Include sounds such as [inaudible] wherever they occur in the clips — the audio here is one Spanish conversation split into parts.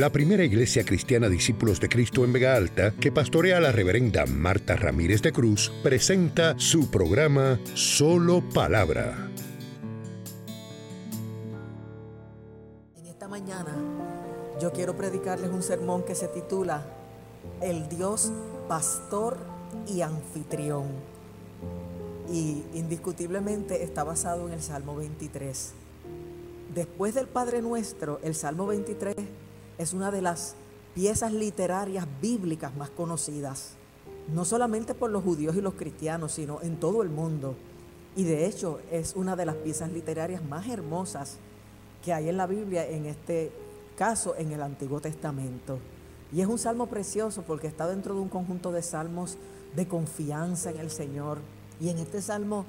la primera iglesia cristiana Discípulos de Cristo en Vega Alta, que pastorea la reverenda Marta Ramírez de Cruz, presenta su programa Solo Palabra. En esta mañana yo quiero predicarles un sermón que se titula El Dios Pastor y Anfitrión. Y indiscutiblemente está basado en el Salmo 23. Después del Padre Nuestro, el Salmo 23 es una de las piezas literarias bíblicas más conocidas, no solamente por los judíos y los cristianos, sino en todo el mundo. Y de hecho es una de las piezas literarias más hermosas que hay en la Biblia, en este caso en el Antiguo Testamento. Y es un salmo precioso porque está dentro de un conjunto de salmos de confianza en el Señor. Y en este salmo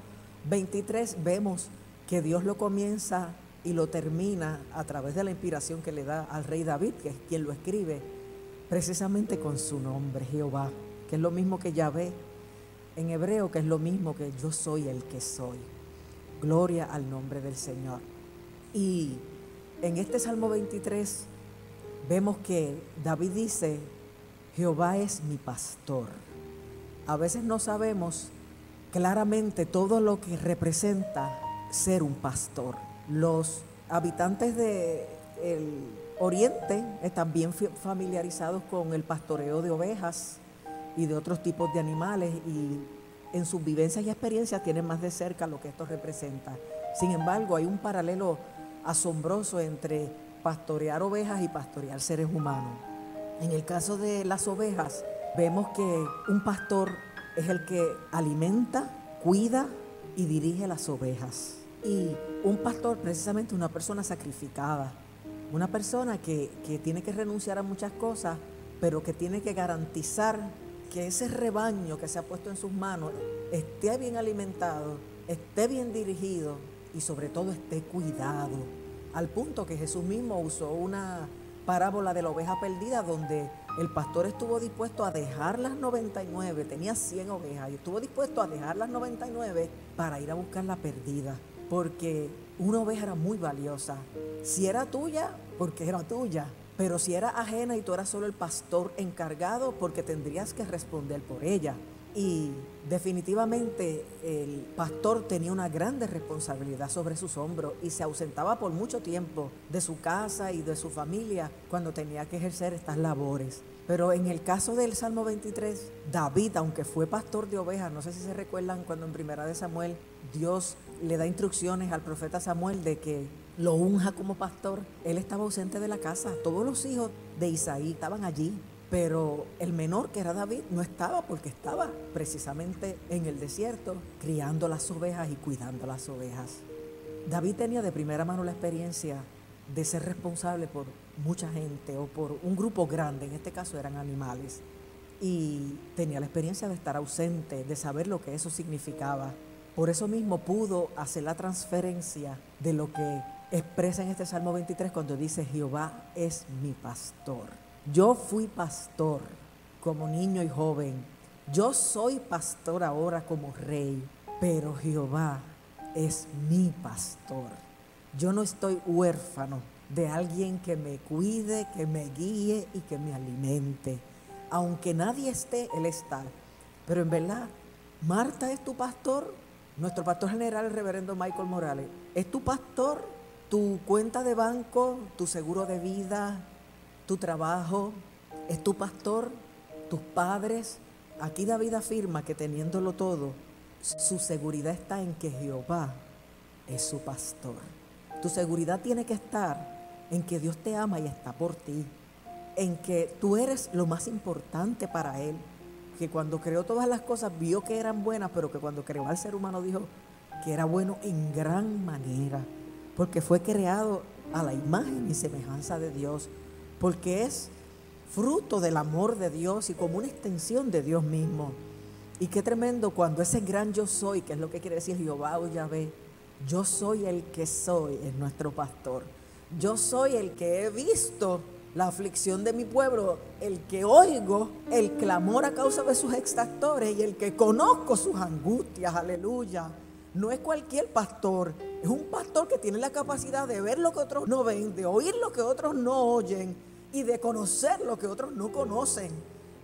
23 vemos que Dios lo comienza y lo termina a través de la inspiración que le da al rey David, que es quien lo escribe, precisamente con su nombre, Jehová, que es lo mismo que Yahvé en hebreo, que es lo mismo que yo soy el que soy. Gloria al nombre del Señor. Y en este Salmo 23 vemos que David dice, Jehová es mi pastor. A veces no sabemos claramente todo lo que representa ser un pastor. Los habitantes del oriente están bien familiarizados con el pastoreo de ovejas y de otros tipos de animales y en sus vivencias y experiencias tienen más de cerca lo que esto representa. Sin embargo, hay un paralelo asombroso entre pastorear ovejas y pastorear seres humanos. En el caso de las ovejas, vemos que un pastor es el que alimenta, cuida y dirige las ovejas. Y un pastor, precisamente una persona sacrificada, una persona que, tiene que renunciar a muchas cosas, pero que tiene que garantizar que ese rebaño que se ha puesto en sus manos esté bien alimentado, esté bien dirigido y sobre todo esté cuidado. Al punto que Jesús mismo usó una parábola de la oveja perdida donde el pastor estuvo dispuesto a dejar las 99, tenía 100 ovejas y estuvo dispuesto a dejar las 99 para ir a buscar la perdida porque una oveja era muy valiosa. Si era tuya, porque era tuya. Pero si era ajena y tú eras solo el pastor encargado, porque tendrías que responder por ella. Y definitivamente el pastor tenía una grande responsabilidad sobre sus hombros y se ausentaba por mucho tiempo de su casa y de su familia cuando tenía que ejercer estas labores. Pero en el caso del Salmo 23, David, aunque fue pastor de ovejas, no sé si se recuerdan cuando en Primera de Samuel Dios le da instrucciones al profeta Samuel de que lo unja como pastor, él estaba ausente de la casa. Todos los hijos de Isaí estaban allí, pero el menor, que era David, no estaba porque estaba precisamente en el desierto, criando las ovejas y cuidando las ovejas. David tenía de primera mano la experiencia de ser responsable por mucha gente o por un grupo grande, en este caso eran animales, y tenía la experiencia de estar ausente, de saber lo que eso significaba por eso mismo pudo hacer la transferencia de lo que expresa en este Salmo 23 cuando dice, Jehová es mi pastor. Yo fui pastor como niño y joven. Yo soy pastor ahora como rey, pero Jehová es mi pastor. Yo no estoy huérfano de alguien que me cuide, que me guíe y que me alimente. Aunque nadie esté, Él está. Pero en verdad, Marta es tu pastor, nuestro pastor general, el reverendo Michael Morales, es tu pastor, tu cuenta de banco, tu seguro de vida, tu trabajo, es tu pastor, tus padres. Aquí David afirma que teniéndolo todo, su seguridad está en que Jehová es su pastor. Tu seguridad tiene que estar en que Dios te ama y está por ti, en que tú eres lo más importante para Él que cuando creó todas las cosas vio que eran buenas, pero que cuando creó al ser humano dijo que era bueno en gran manera, porque fue creado a la imagen y semejanza de Dios, porque es fruto del amor de Dios y como una extensión de Dios mismo. Y qué tremendo cuando ese gran yo soy, que es lo que quiere decir Jehová o Yahvé, yo soy el que soy, es nuestro pastor. Yo soy el que he visto la aflicción de mi pueblo, el que oigo el clamor a causa de sus extractores y el que conozco sus angustias, aleluya. No es cualquier pastor, es un pastor que tiene la capacidad de ver lo que otros no ven, de oír lo que otros no oyen y de conocer lo que otros no conocen.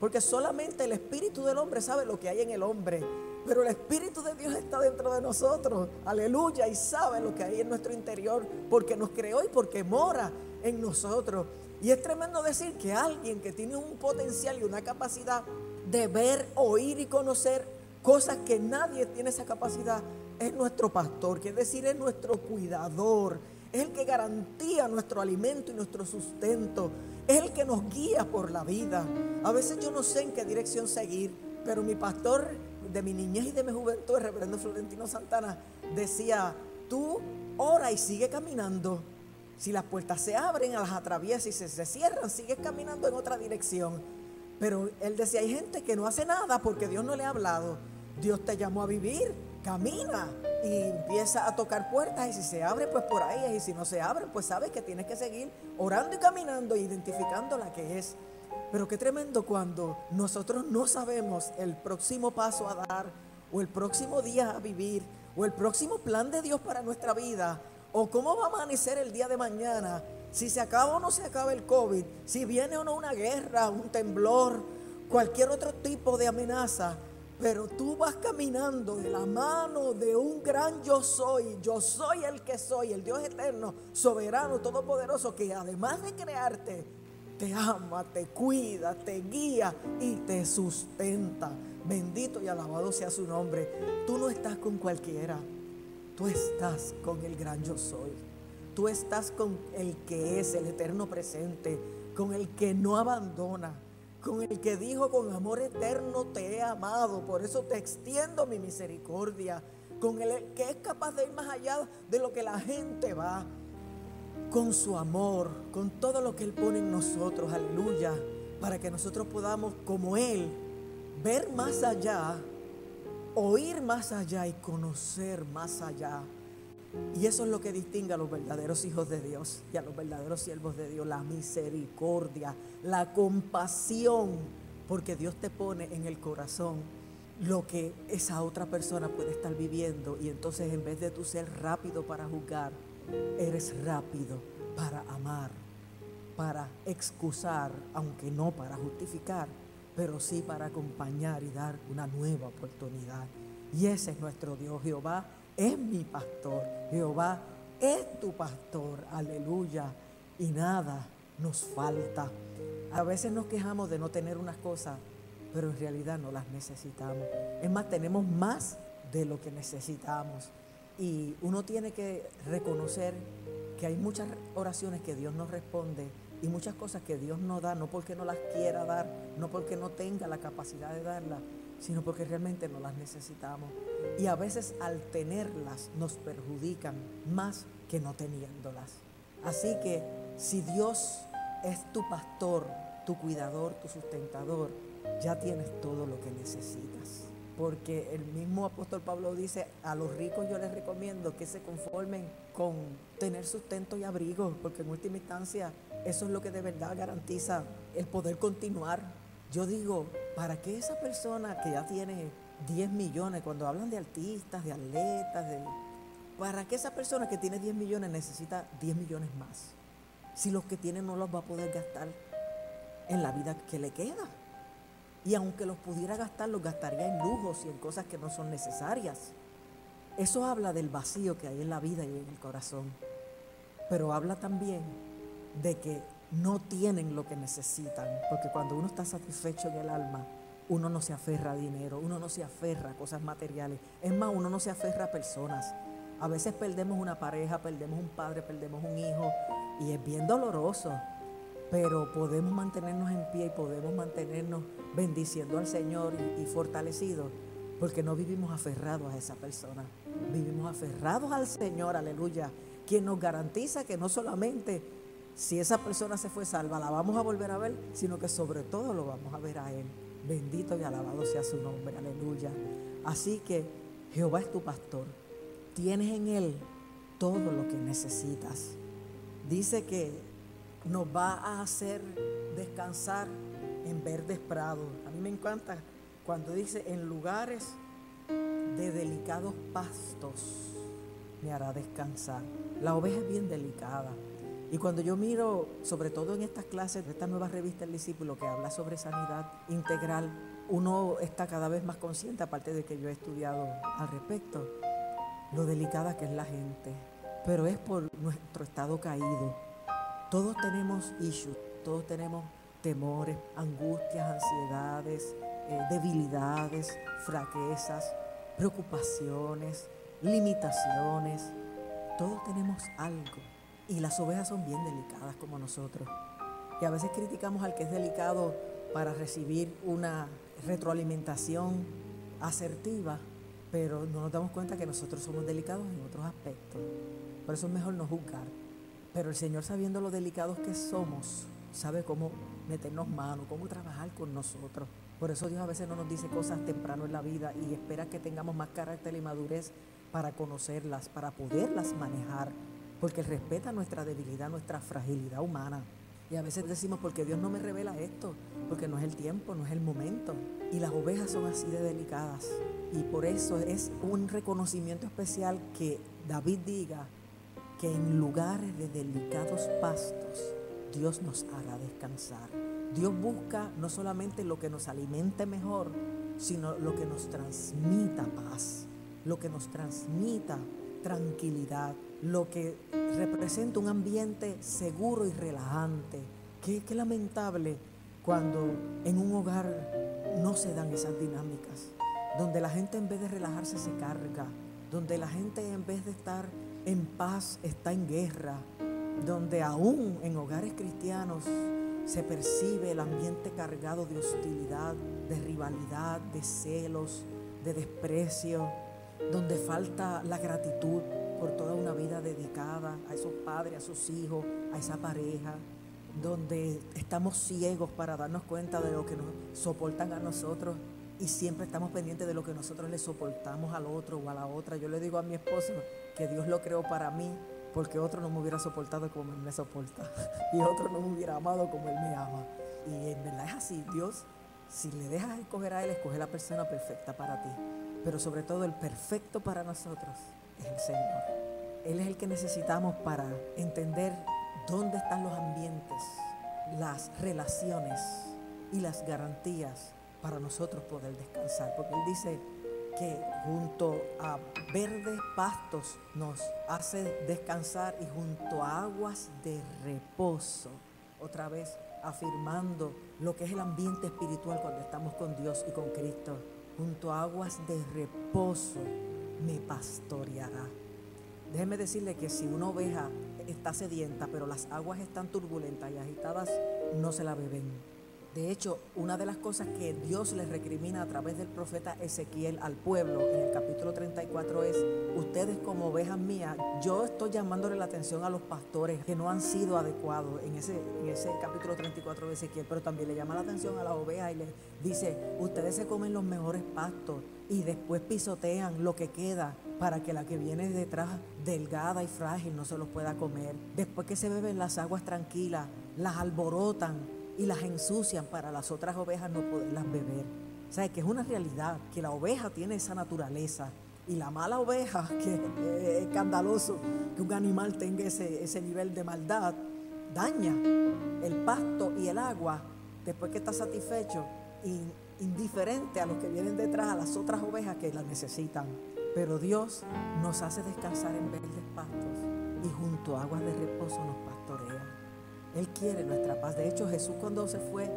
Porque solamente el espíritu del hombre sabe lo que hay en el hombre. Pero el Espíritu de Dios está dentro de nosotros. Aleluya. Y sabe lo que hay en nuestro interior. Porque nos creó y porque mora en nosotros. Y es tremendo decir que alguien que tiene un potencial y una capacidad de ver, oír y conocer cosas que nadie tiene esa capacidad es nuestro pastor. Que es decir, es nuestro cuidador. Es el que garantía nuestro alimento y nuestro sustento. Es el que nos guía por la vida. A veces yo no sé en qué dirección seguir, pero mi pastor de mi niñez y de mi juventud, el reverendo Florentino Santana, decía, tú ora y sigue caminando. Si las puertas se abren, las atraviesa y se, se cierran, sigues caminando en otra dirección. Pero él decía, hay gente que no hace nada porque Dios no le ha hablado. Dios te llamó a vivir, camina y empieza a tocar puertas y si se abre, pues por ahí, y si no se abre, pues sabes que tienes que seguir orando y caminando, identificando la que es. Pero qué tremendo cuando nosotros no sabemos el próximo paso a dar o el próximo día a vivir o el próximo plan de Dios para nuestra vida o cómo va a amanecer el día de mañana, si se acaba o no se acaba el COVID, si viene o no una guerra, un temblor, cualquier otro tipo de amenaza. Pero tú vas caminando de la mano de un gran yo soy, yo soy el que soy, el Dios eterno, soberano, todopoderoso, que además de crearte, te ama, te cuida, te guía y te sustenta. Bendito y alabado sea su nombre. Tú no estás con cualquiera, tú estás con el gran yo soy. Tú estás con el que es el eterno presente, con el que no abandona, con el que dijo con amor eterno te he amado, por eso te extiendo mi misericordia, con el que es capaz de ir más allá de lo que la gente va. Con su amor, con todo lo que Él pone en nosotros, aleluya, para que nosotros podamos, como Él, ver más allá, oír más allá y conocer más allá. Y eso es lo que distingue a los verdaderos hijos de Dios y a los verdaderos siervos de Dios, la misericordia, la compasión, porque Dios te pone en el corazón lo que esa otra persona puede estar viviendo y entonces en vez de tú ser rápido para juzgar, eres rápido para amar, para excusar, aunque no para justificar, pero sí para acompañar y dar una nueva oportunidad. Y ese es nuestro Dios. Jehová es mi pastor. Jehová es tu pastor. Aleluya. Y nada nos falta. A veces nos quejamos de no tener unas cosas, pero en realidad no las necesitamos. Es más, tenemos más de lo que necesitamos. Y uno tiene que reconocer que hay muchas oraciones que Dios no responde y muchas cosas que Dios no da, no porque no las quiera dar, no porque no tenga la capacidad de darlas, sino porque realmente no las necesitamos. Y a veces al tenerlas nos perjudican más que no teniéndolas. Así que si Dios es tu pastor, tu cuidador, tu sustentador, ya tienes todo lo que necesitas porque el mismo apóstol Pablo dice, a los ricos yo les recomiendo que se conformen con tener sustento y abrigo, porque en última instancia eso es lo que de verdad garantiza el poder continuar. Yo digo, ¿para qué esa persona que ya tiene 10 millones, cuando hablan de artistas, de atletas, de, ¿para qué esa persona que tiene 10 millones necesita 10 millones más? Si los que tiene no los va a poder gastar en la vida que le queda. Y aunque los pudiera gastar, los gastaría en lujos y en cosas que no son necesarias. Eso habla del vacío que hay en la vida y en el corazón. Pero habla también de que no tienen lo que necesitan. Porque cuando uno está satisfecho en el alma, uno no se aferra a dinero, uno no se aferra a cosas materiales. Es más, uno no se aferra a personas. A veces perdemos una pareja, perdemos un padre, perdemos un hijo y es bien doloroso pero podemos mantenernos en pie y podemos mantenernos bendiciendo al Señor y, fortalecidos porque no vivimos aferrados a esa persona, vivimos aferrados al Señor, aleluya, quien nos garantiza que no solamente si esa persona se fue salva la vamos a volver a ver, sino que sobre todo lo vamos a ver a Él. Bendito y alabado sea su nombre, aleluya. Así que Jehová es tu pastor, tienes en Él todo lo que necesitas. Dice que nos va a hacer descansar en verdes prados. A mí me encanta cuando dice en lugares de delicados pastos me hará descansar. La oveja es bien delicada. Y cuando yo miro, sobre todo en estas clases esta nueva revista El Discípulo que habla sobre sanidad integral, uno está cada vez más consciente, aparte de que yo he estudiado al respecto, lo delicada que es la gente. Pero es por nuestro estado caído. Todos tenemos issues, todos tenemos temores, angustias, ansiedades, eh, debilidades, fraquezas, preocupaciones, limitaciones. Todos tenemos algo. Y las ovejas son bien delicadas como nosotros. Y a veces criticamos al que es delicado para recibir una retroalimentación asertiva, pero no nos damos cuenta que nosotros somos delicados en otros aspectos. Por eso es mejor no juzgar. Pero el Señor, sabiendo lo delicados que somos, sabe cómo meternos mano, cómo trabajar con nosotros. Por eso Dios a veces no nos dice cosas temprano en la vida y espera que tengamos más carácter y madurez para conocerlas, para poderlas manejar, porque respeta nuestra debilidad, nuestra fragilidad humana. Y a veces decimos, porque Dios no me revela esto, porque no es el tiempo, no es el momento. Y las ovejas son así de delicadas. Y por eso es un reconocimiento especial que David diga que en lugares de delicados pastos Dios nos hará descansar. Dios busca no solamente lo que nos alimente mejor, sino lo que nos transmita paz, lo que nos transmita tranquilidad, lo que representa un ambiente seguro y relajante. Qué, lamentable cuando en un hogar no se dan esas dinámicas, donde la gente en vez de relajarse se carga, donde la gente en vez de estar en paz está en guerra, donde aún en hogares cristianos se percibe el ambiente cargado de hostilidad, de rivalidad, de celos, de desprecio, donde falta la gratitud por toda una vida dedicada a esos padres, a sus hijos, a esa pareja, donde estamos ciegos para darnos cuenta de lo que nos soportan a nosotros y siempre estamos pendientes de lo que nosotros le soportamos al otro o a la otra. Yo le digo a mi esposo que Dios lo creó para mí porque otro no me hubiera soportado como Él me soporta [laughs] y otro no me hubiera amado como Él me ama. Y en verdad es así, Dios, si le dejas escoger a Él, escoge la persona perfecta para ti, pero sobre todo el perfecto para nosotros el Señor. Él es el que necesitamos para entender dónde están los ambientes, las relaciones y las garantías para nosotros poder descansar. Porque Él dice que junto a verdes pastos nos hace descansar y junto a aguas de reposo, otra vez afirmando lo que es el ambiente espiritual cuando estamos con Dios y con Cristo, junto a aguas de reposo me pastoreará. Déjeme decirle que si una oveja está sedienta, pero las aguas están turbulentas y agitadas, no se la beben. De hecho, una de las cosas que Dios le recrimina a través del profeta Ezequiel al pueblo en el capítulo 34 es, ustedes como ovejas mías, yo estoy llamándole la atención a los pastores que no han sido adecuados en ese, en ese capítulo 34 de Ezequiel, pero también le llama la atención a las ovejas y le dice, ustedes se comen los mejores pastos y después pisotean lo que queda para que la que viene detrás, delgada y frágil, no se los pueda comer. Después que se beben las aguas tranquilas, las alborotan y las ensucian para las otras ovejas no poderlas beber. O sea, que es una realidad, que la oveja tiene esa naturaleza. Y la mala oveja, [laughs] que es escandaloso que un animal tenga ese, ese nivel de maldad, daña el pasto y el agua después que está satisfecho, indiferente a los que vienen detrás, a las otras ovejas que las necesitan. Pero Dios nos hace descansar en verdes pastos y junto a aguas de reposo nos pastorea. Él quiere nuestra paz. De hecho, Jesús cuando se fue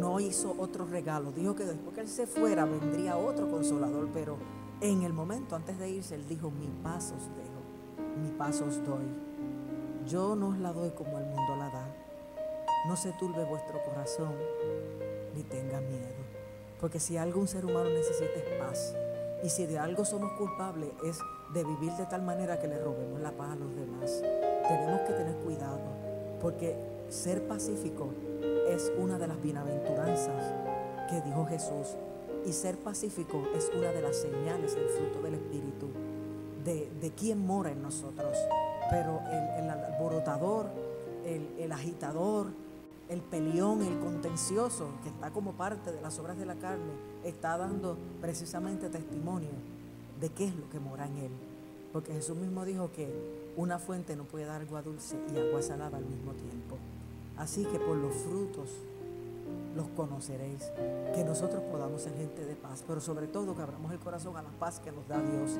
no hizo otro regalo. Dijo que después que Él se fuera vendría otro consolador, pero en el momento antes de irse, Él dijo, mi paz os dejo, mi paz os doy. Yo no os la doy como el mundo la da. No se turbe vuestro corazón, ni tenga miedo. Porque si algún ser humano necesita es paz. Y si de algo somos culpables es de vivir de tal manera que le robemos la paz a los demás. Tenemos que tener cuidado porque ser pacífico es una de las bienaventuranzas que dijo Jesús. Y ser pacífico es una de las señales del fruto del Espíritu, de, de quién mora en nosotros. Pero el, alborotador, el, el agitador, el pelión, el contencioso, que está como parte de las obras de la carne, está dando precisamente testimonio de qué es lo que mora en él. Porque Jesús mismo dijo que una fuente no puede dar agua dulce y agua salada al mismo tiempo. Así que por los frutos los conoceréis. Que nosotros podamos ser gente de paz, pero sobre todo que abramos el corazón a la paz que nos da Dios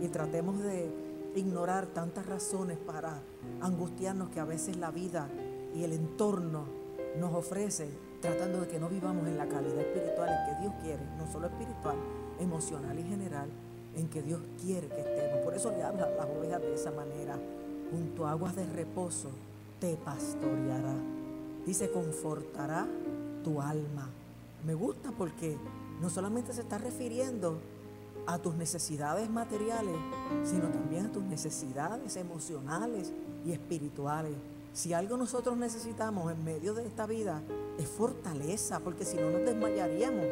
y tratemos de ignorar tantas razones para angustiarnos que a veces la vida y el entorno nos ofrece, tratando de que no vivamos en la calidad espiritual en que Dios quiere, no solo espiritual, emocional y general, en que Dios quiere que estemos. Por eso le habla las ovejas de esa manera. Junto a aguas de reposo te pastoreará. Dice, confortará tu alma. Me gusta porque no solamente se está refiriendo a tus necesidades materiales, sino también a tus necesidades emocionales y espirituales. Si algo nosotros necesitamos en medio de esta vida es fortaleza, porque si no nos desmayaríamos.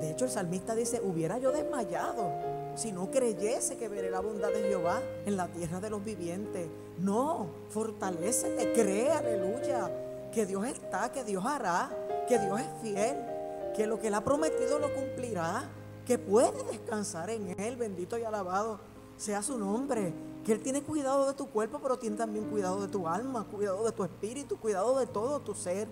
De hecho, el salmista dice, hubiera yo desmayado si no creyese que veré la bondad de Jehová en la tierra de los vivientes. No, fortalecete, cree, aleluya, que Dios está, que Dios hará, que Dios es fiel, que lo que Él ha prometido lo cumplirá, que puede descansar en Él, bendito y alabado sea su nombre, que Él tiene cuidado de tu cuerpo, pero tiene también cuidado de tu alma, cuidado de tu espíritu, cuidado de todo tu ser.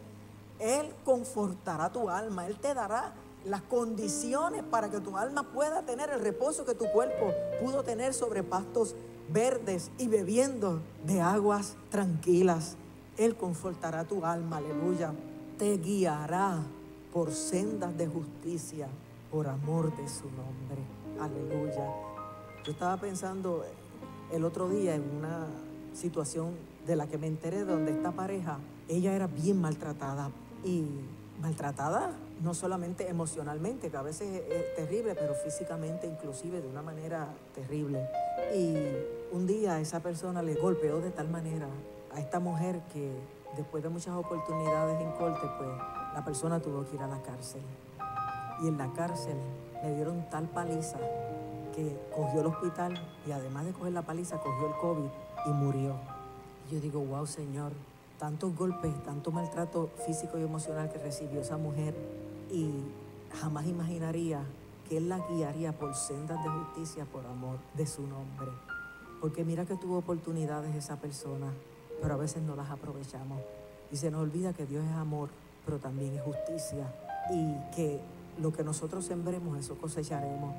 Él confortará tu alma, Él te dará las condiciones para que tu alma pueda tener el reposo que tu cuerpo pudo tener sobre pastos verdes y bebiendo de aguas tranquilas. Él confortará tu alma, aleluya. Te guiará por sendas de justicia por amor de su nombre. Aleluya. Yo estaba pensando el otro día en una situación de la que me enteré donde esta pareja, ella era bien maltratada y maltratada no solamente emocionalmente, que a veces es terrible, pero físicamente inclusive de una manera terrible. Y un día esa persona le golpeó de tal manera a esta mujer que después de muchas oportunidades en corte, pues la persona tuvo que ir a la cárcel. Y en la cárcel le dieron tal paliza que cogió el hospital y además de coger la paliza, cogió el COVID y murió. Y yo digo, wow, Señor, tantos golpes, tanto maltrato físico y emocional que recibió esa mujer y jamás imaginaría que Él la guiaría por sendas de justicia por amor de su nombre. Porque mira que tuvo oportunidades esa persona, pero a veces no las aprovechamos. Y se nos olvida que Dios es amor, pero también es justicia. Y que lo que nosotros sembremos, eso cosecharemos.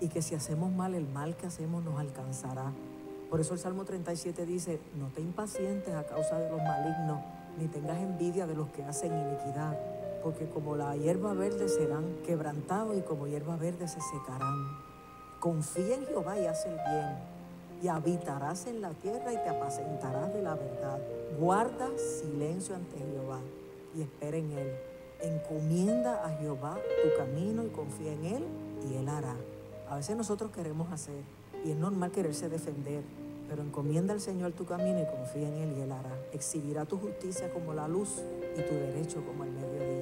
Y que si hacemos mal, el mal que hacemos nos alcanzará. Por eso el Salmo 37 dice, no te impacientes a causa de los malignos, ni tengas envidia de los que hacen iniquidad, porque como la hierba verde serán quebrantados y como hierba verde se secarán. Confía en Jehová y haz el bien, y habitarás en la tierra y te apacentarás de la verdad. Guarda silencio ante Jehová y espera en Él. Encomienda a Jehová tu camino y confía en Él y Él hará. A veces nosotros queremos hacer y es normal quererse defender, pero encomienda al Señor tu camino y confía en Él y Él hará. Exhibirá tu justicia como la luz y tu derecho como el mediodía.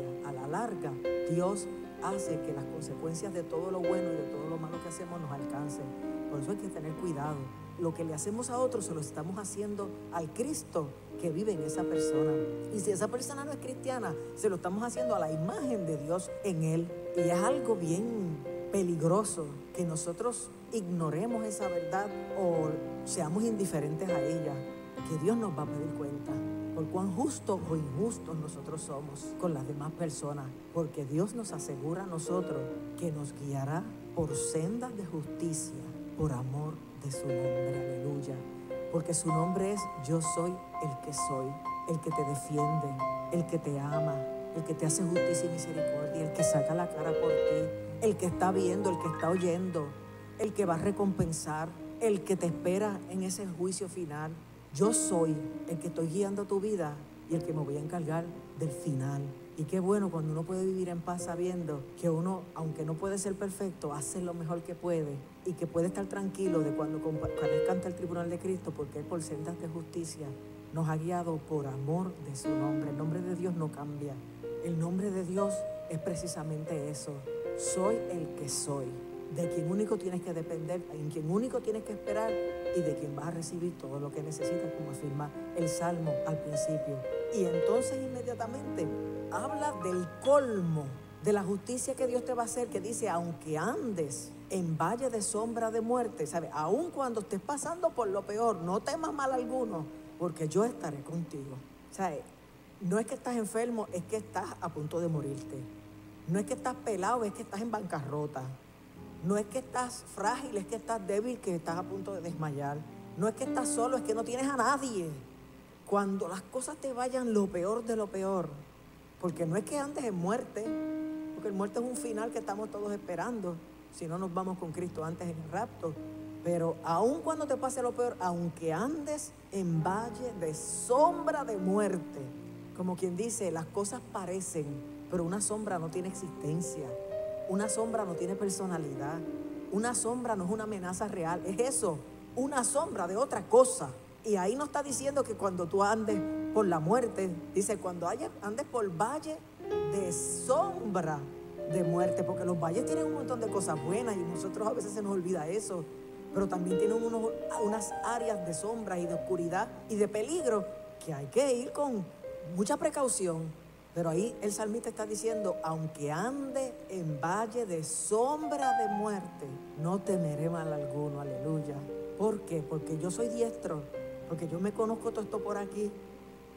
Larga, Dios hace que las consecuencias de todo lo bueno y de todo lo malo que hacemos nos alcancen. Por eso hay que tener cuidado. Lo que le hacemos a otros se lo estamos haciendo al Cristo que vive en esa persona. Y si esa persona no es cristiana, se lo estamos haciendo a la imagen de Dios en él. Y es algo bien peligroso que nosotros ignoremos esa verdad o seamos indiferentes a ella, que Dios nos va a pedir cuenta por cuán justos o injustos nosotros somos con las demás personas, porque Dios nos asegura a nosotros que nos guiará por sendas de justicia, por amor de su nombre, aleluya. Porque su nombre es yo soy el que soy, el que te defiende, el que te ama, el que te hace justicia y misericordia, el que saca la cara por ti, el que está viendo, el que está oyendo, el que va a recompensar, el que te espera en ese juicio final. Yo soy el que estoy guiando tu vida y el que me voy a encargar del final. Y qué bueno cuando uno puede vivir en paz sabiendo que uno, aunque no puede ser perfecto, hace lo mejor que puede y que puede estar tranquilo de cuando comparezca ante el tribunal de Cristo, porque Él por sendas de justicia nos ha guiado por amor de su nombre. El nombre de Dios no cambia. El nombre de Dios es precisamente eso. Soy el que soy, de quien único tienes que depender, en quien único tienes que esperar y de quien vas a recibir todo lo que necesitas, como afirma el Salmo al principio. Y entonces inmediatamente habla del colmo de la justicia que Dios te va a hacer, que dice, aunque andes en valle de sombra de muerte, ¿sabes? Aun cuando estés pasando por lo peor, no temas mal alguno, porque yo estaré contigo. ¿Sabes? No es que estás enfermo, es que estás a punto de morirte. No es que estás pelado, es que estás en bancarrota. No es que estás frágil, es que estás débil, que estás a punto de desmayar. No es que estás solo, es que no tienes a nadie. Cuando las cosas te vayan lo peor de lo peor, porque no es que andes en muerte, porque el muerte es un final que estamos todos esperando, si no nos vamos con Cristo antes en el rapto. Pero aun cuando te pase lo peor, aunque andes en valle de sombra de muerte, como quien dice, las cosas parecen, pero una sombra no tiene existencia, una sombra no tiene personalidad, una sombra no es una amenaza real, es eso, una sombra de otra cosa. Y ahí no está diciendo que cuando tú andes por la muerte, dice cuando andes por valle de sombra de muerte, porque los valles tienen un montón de cosas buenas y nosotros a veces se nos olvida eso, pero también tienen unas áreas de sombra y de oscuridad y de peligro que hay que ir con mucha precaución. Pero ahí el salmista está diciendo, aunque ande en valle de sombra de muerte, no temeré mal alguno, aleluya. ¿Por qué? Porque yo soy diestro, porque yo me conozco todo esto por aquí,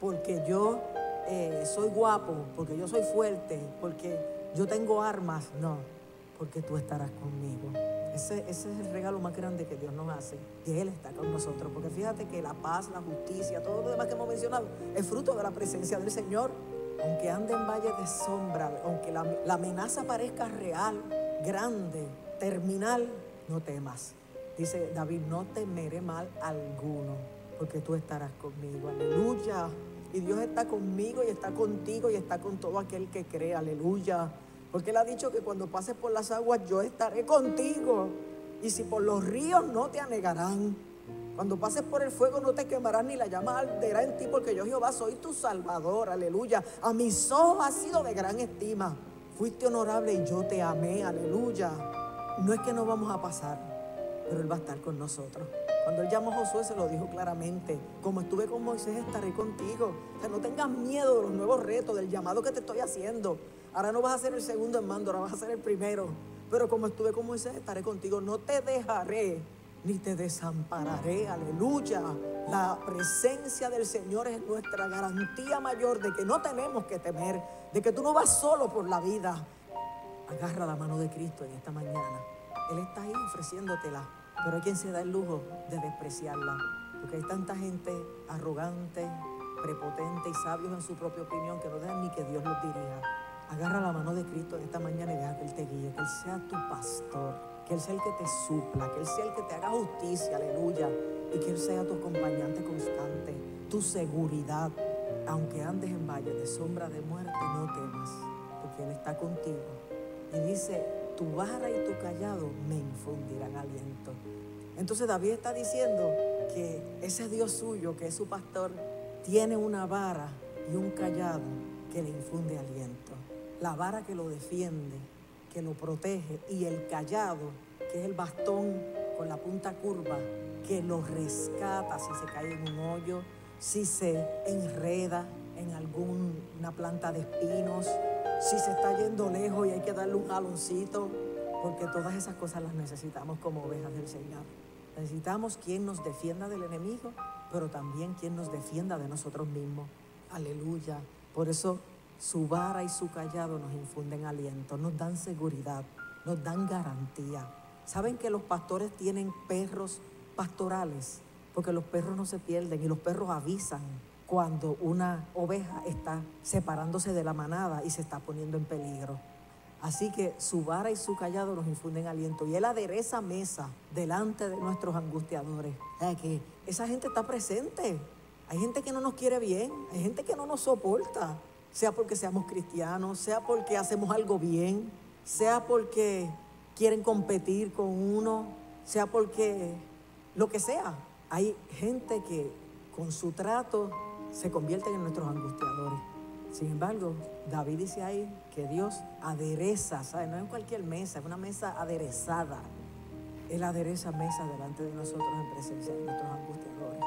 porque yo eh, soy guapo, porque yo soy fuerte, porque yo tengo armas. No, porque tú estarás conmigo. Ese, ese, es el regalo más grande que Dios nos hace, que Él está con nosotros. Porque fíjate que la paz, la justicia, todo lo demás que hemos mencionado, es fruto de la presencia del Señor. Aunque ande en valle de sombra, aunque la, la amenaza parezca real, grande, terminal, no temas. Dice David, no temeré mal alguno, porque tú estarás conmigo. Aleluya. Y Dios está conmigo y está contigo y está con todo aquel que cree. Aleluya. Porque Él ha dicho que cuando pases por las aguas yo estaré contigo. Y si por los ríos no te anegarán. Cuando pases por el fuego no te quemarán ni la llama arderá en ti porque yo Jehová soy tu salvador. Aleluya. A mis ojos has sido de gran estima. Fuiste honorable y yo te amé. Aleluya. No es que no vamos a pasar, pero Él va a estar con nosotros. Cuando él llamó a Josué se lo dijo claramente, como estuve con Moisés estaré contigo. O sea, no tengas miedo de los nuevos retos, del llamado que te estoy haciendo. Ahora no vas a ser el segundo en mando, ahora vas a ser el primero. Pero como estuve con Moisés estaré contigo. No te dejaré ni te desampararé. Aleluya. La presencia del Señor es nuestra garantía mayor de que no tenemos que temer, de que tú no vas solo por la vida. Agarra la mano de Cristo en esta mañana. Él está ahí ofreciéndotela. Pero hay quien se da el lujo de despreciarla, porque hay tanta gente arrogante, prepotente y sabios en su propia opinión que no dejan ni que Dios los dirija. Agarra la mano de Cristo en esta mañana y deja que Él te guíe, que Él sea tu pastor, que Él sea el que te supla, que Él sea el que te haga justicia, aleluya, y que Él sea tu acompañante constante, tu seguridad. Aunque andes en valle de sombra de muerte, no temas, porque Él está contigo. Y dice, tu vara y tu callado me infundirán aliento. Entonces David está diciendo que ese Dios suyo, que es su pastor, tiene una vara y un callado que le infunde aliento. La vara que lo defiende, que lo protege, y el callado, que es el bastón con la punta curva, que lo rescata si se cae en un hoyo, si se enreda en alguna planta de espinos, si se está yendo lejos y hay que darle un jaloncito, porque todas esas cosas las necesitamos como ovejas del Señor. Necesitamos quien nos defienda del enemigo, pero también quien nos defienda de nosotros mismos. Aleluya. Por eso su vara y su callado nos infunden aliento, nos dan seguridad, nos dan garantía. ¿Saben que los pastores tienen perros pastorales? Porque los perros no se pierden y los perros avisan cuando una oveja está separándose de la manada y se está poniendo en peligro. Así que su vara y su callado nos infunden aliento. Y Él adereza mesa delante de nuestros angustiadores. O que esa gente está presente. Hay gente que no nos quiere bien. Hay gente que no nos soporta. Sea porque seamos cristianos, sea porque hacemos algo bien, sea porque quieren competir con uno, sea porque lo que sea. Hay gente que con su trato se convierten en nuestros angustiadores. Sin embargo, David dice ahí que Dios adereza, ¿sabes? No es cualquier mesa, es una mesa aderezada. Él adereza mesa delante de nosotros en presencia de nuestros angustiadores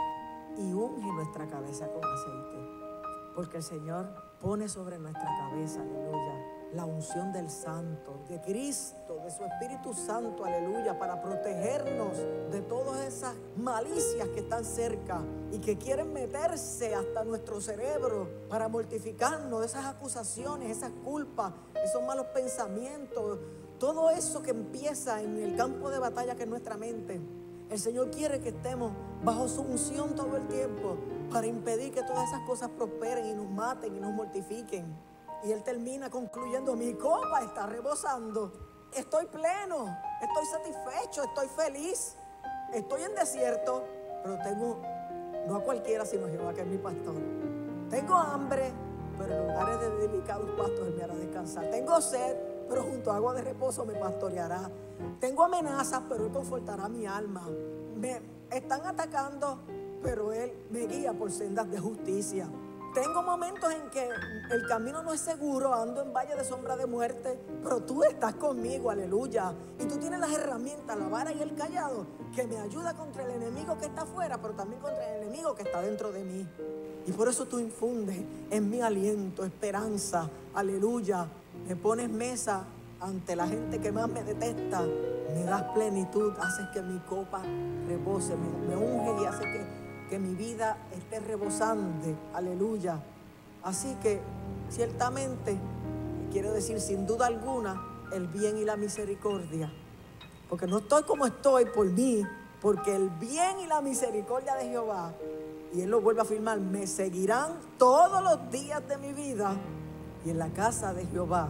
y unge nuestra cabeza con aceite. Porque el Señor pone sobre nuestra cabeza, aleluya, la unción del Santo, de Cristo, de su Espíritu Santo, aleluya, para protegernos de todas esas malicias que están cerca y que quieren meterse hasta nuestro cerebro para mortificarnos esas acusaciones, esas culpas, esos malos pensamientos, todo eso que empieza en el campo de batalla que es nuestra mente. El Señor quiere que estemos bajo su unción todo el tiempo para impedir que todas esas cosas prosperen y nos maten y nos mortifiquen. Y él termina concluyendo, mi copa está rebosando. Estoy pleno, estoy satisfecho, estoy feliz. Estoy en desierto, pero tengo, no a cualquiera, sino a Jehová, que es mi pastor. Tengo hambre, pero en lugares de delicados pastos Él me hará descansar. Tengo sed, pero junto a agua de reposo me pastoreará. Tengo amenazas, pero Él confortará mi alma. Están atacando, pero Él me guía por sendas de justicia. Tengo momentos en que el camino no es seguro, ando en valle de sombra de muerte, pero tú estás conmigo, aleluya. Y tú tienes las herramientas, la vara y el callado, que me ayuda contra el enemigo que está afuera, pero también contra el enemigo que está dentro de mí. Y por eso tú infundes en mi aliento, esperanza, aleluya. Me pones mesa ante la gente que más me detesta. Me das plenitud, haces que mi copa rebose, me, me unge y hace que que mi vida esté rebosante, aleluya. Así que ciertamente, quiero decir sin duda alguna, el bien y la misericordia. Porque no estoy como estoy por mí, porque el bien y la misericordia de Jehová, y Él lo vuelve a afirmar, me seguirán todos los días de mi vida, y en la casa de Jehová